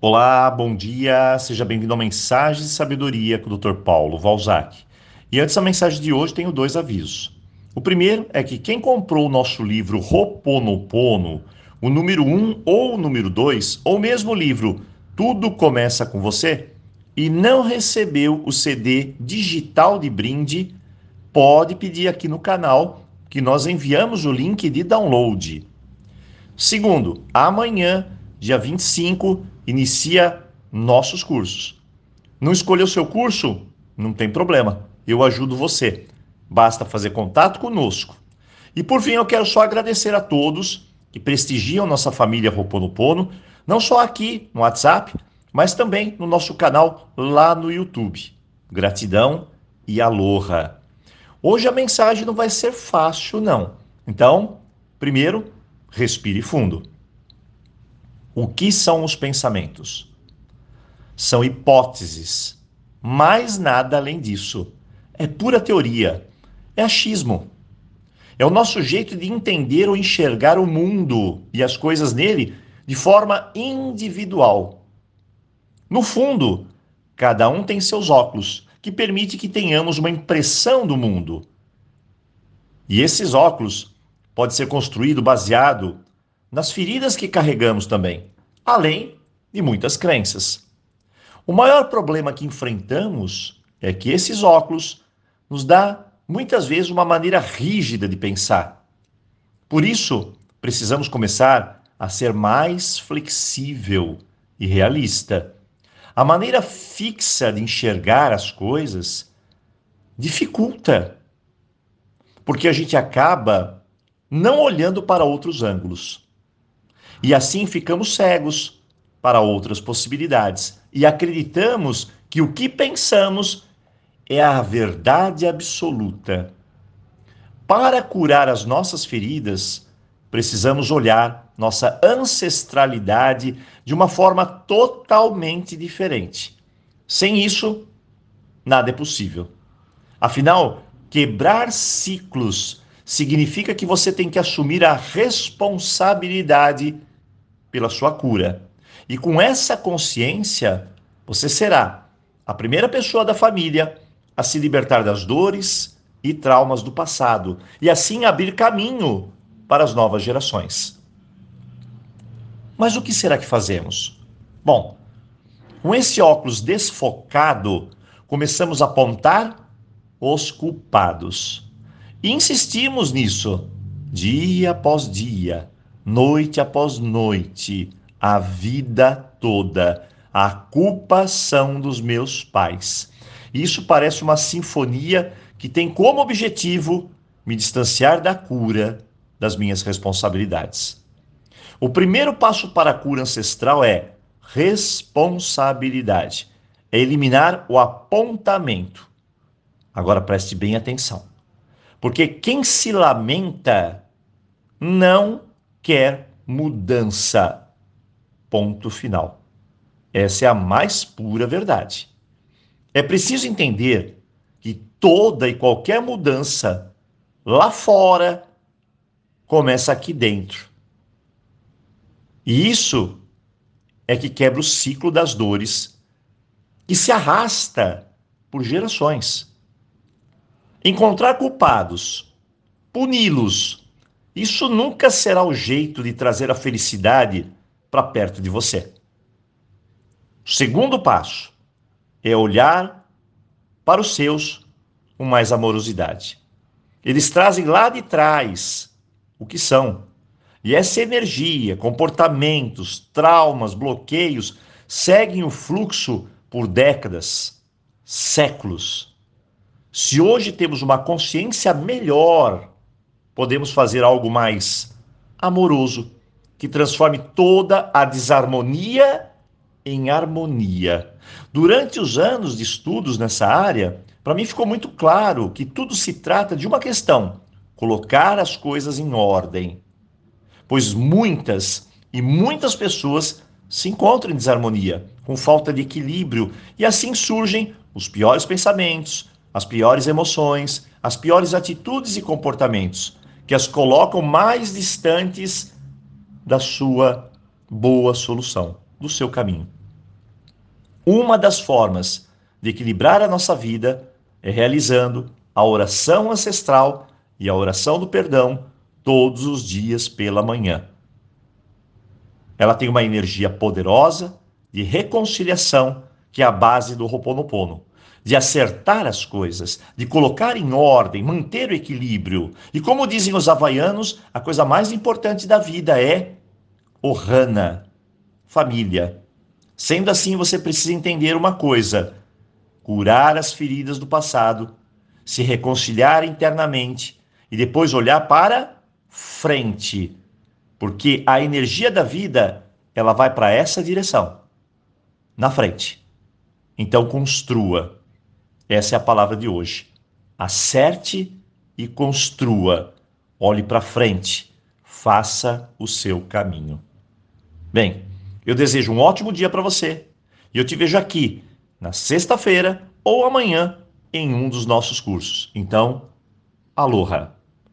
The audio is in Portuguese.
Olá, bom dia, seja bem-vindo a Mensagem de Sabedoria com o Dr. Paulo Valzac. E antes da mensagem de hoje, tenho dois avisos. O primeiro é que quem comprou o nosso livro Roponopono, o número 1 um ou o número 2, ou mesmo o livro Tudo Começa com Você, e não recebeu o CD digital de brinde, pode pedir aqui no canal que nós enviamos o link de download. Segundo, amanhã, dia 25, inicia nossos cursos. Não escolheu seu curso? Não tem problema, eu ajudo você. Basta fazer contato conosco. E por fim, eu quero só agradecer a todos que prestigiam nossa família Roponopono, não só aqui no WhatsApp, mas também no nosso canal lá no YouTube. Gratidão e aloha. Hoje a mensagem não vai ser fácil, não. Então, primeiro, respire fundo. O que são os pensamentos? São hipóteses, mais nada além disso. É pura teoria, é achismo. É o nosso jeito de entender ou enxergar o mundo e as coisas nele de forma individual. No fundo, cada um tem seus óculos, que permite que tenhamos uma impressão do mundo. E esses óculos pode ser construído baseado nas feridas que carregamos também, além de muitas crenças. O maior problema que enfrentamos é que esses óculos nos dá muitas vezes uma maneira rígida de pensar. Por isso, precisamos começar a ser mais flexível e realista. A maneira fixa de enxergar as coisas dificulta, porque a gente acaba não olhando para outros ângulos. E assim ficamos cegos para outras possibilidades e acreditamos que o que pensamos é a verdade absoluta. Para curar as nossas feridas, precisamos olhar nossa ancestralidade de uma forma totalmente diferente. Sem isso, nada é possível. Afinal, quebrar ciclos significa que você tem que assumir a responsabilidade pela sua cura. E com essa consciência, você será a primeira pessoa da família a se libertar das dores e traumas do passado e assim abrir caminho para as novas gerações. Mas o que será que fazemos? Bom, com esse óculos desfocado, começamos a apontar os culpados. E insistimos nisso, dia após dia, noite após noite, a vida toda. A culpa são dos meus pais. Isso parece uma sinfonia que tem como objetivo me distanciar da cura das minhas responsabilidades. O primeiro passo para a cura ancestral é responsabilidade. É eliminar o apontamento. Agora preste bem atenção. Porque quem se lamenta não quer mudança. Ponto final. Essa é a mais pura verdade. É preciso entender que toda e qualquer mudança lá fora começa aqui dentro. E isso é que quebra o ciclo das dores que se arrasta por gerações. Encontrar culpados, puni-los, isso nunca será o jeito de trazer a felicidade para perto de você. O segundo passo é olhar para os seus com mais amorosidade. Eles trazem lá de trás o que são. E essa energia, comportamentos, traumas, bloqueios seguem o fluxo por décadas, séculos. Se hoje temos uma consciência melhor, podemos fazer algo mais amoroso, que transforme toda a desarmonia em harmonia. Durante os anos de estudos nessa área, para mim ficou muito claro que tudo se trata de uma questão: colocar as coisas em ordem. Pois muitas e muitas pessoas se encontram em desarmonia, com falta de equilíbrio, e assim surgem os piores pensamentos, as piores emoções, as piores atitudes e comportamentos, que as colocam mais distantes da sua boa solução, do seu caminho. Uma das formas de equilibrar a nossa vida é realizando a oração ancestral e a oração do perdão todos os dias pela manhã. Ela tem uma energia poderosa de reconciliação, que é a base do Ho'oponopono, de acertar as coisas, de colocar em ordem, manter o equilíbrio. E como dizem os havaianos, a coisa mais importante da vida é Ohana, família. Sendo assim, você precisa entender uma coisa: curar as feridas do passado, se reconciliar internamente e depois olhar para frente, porque a energia da vida ela vai para essa direção, na frente. Então construa. Essa é a palavra de hoje. Acerte e construa. Olhe para frente. Faça o seu caminho. Bem, eu desejo um ótimo dia para você e eu te vejo aqui na sexta-feira ou amanhã em um dos nossos cursos. Então, aloha!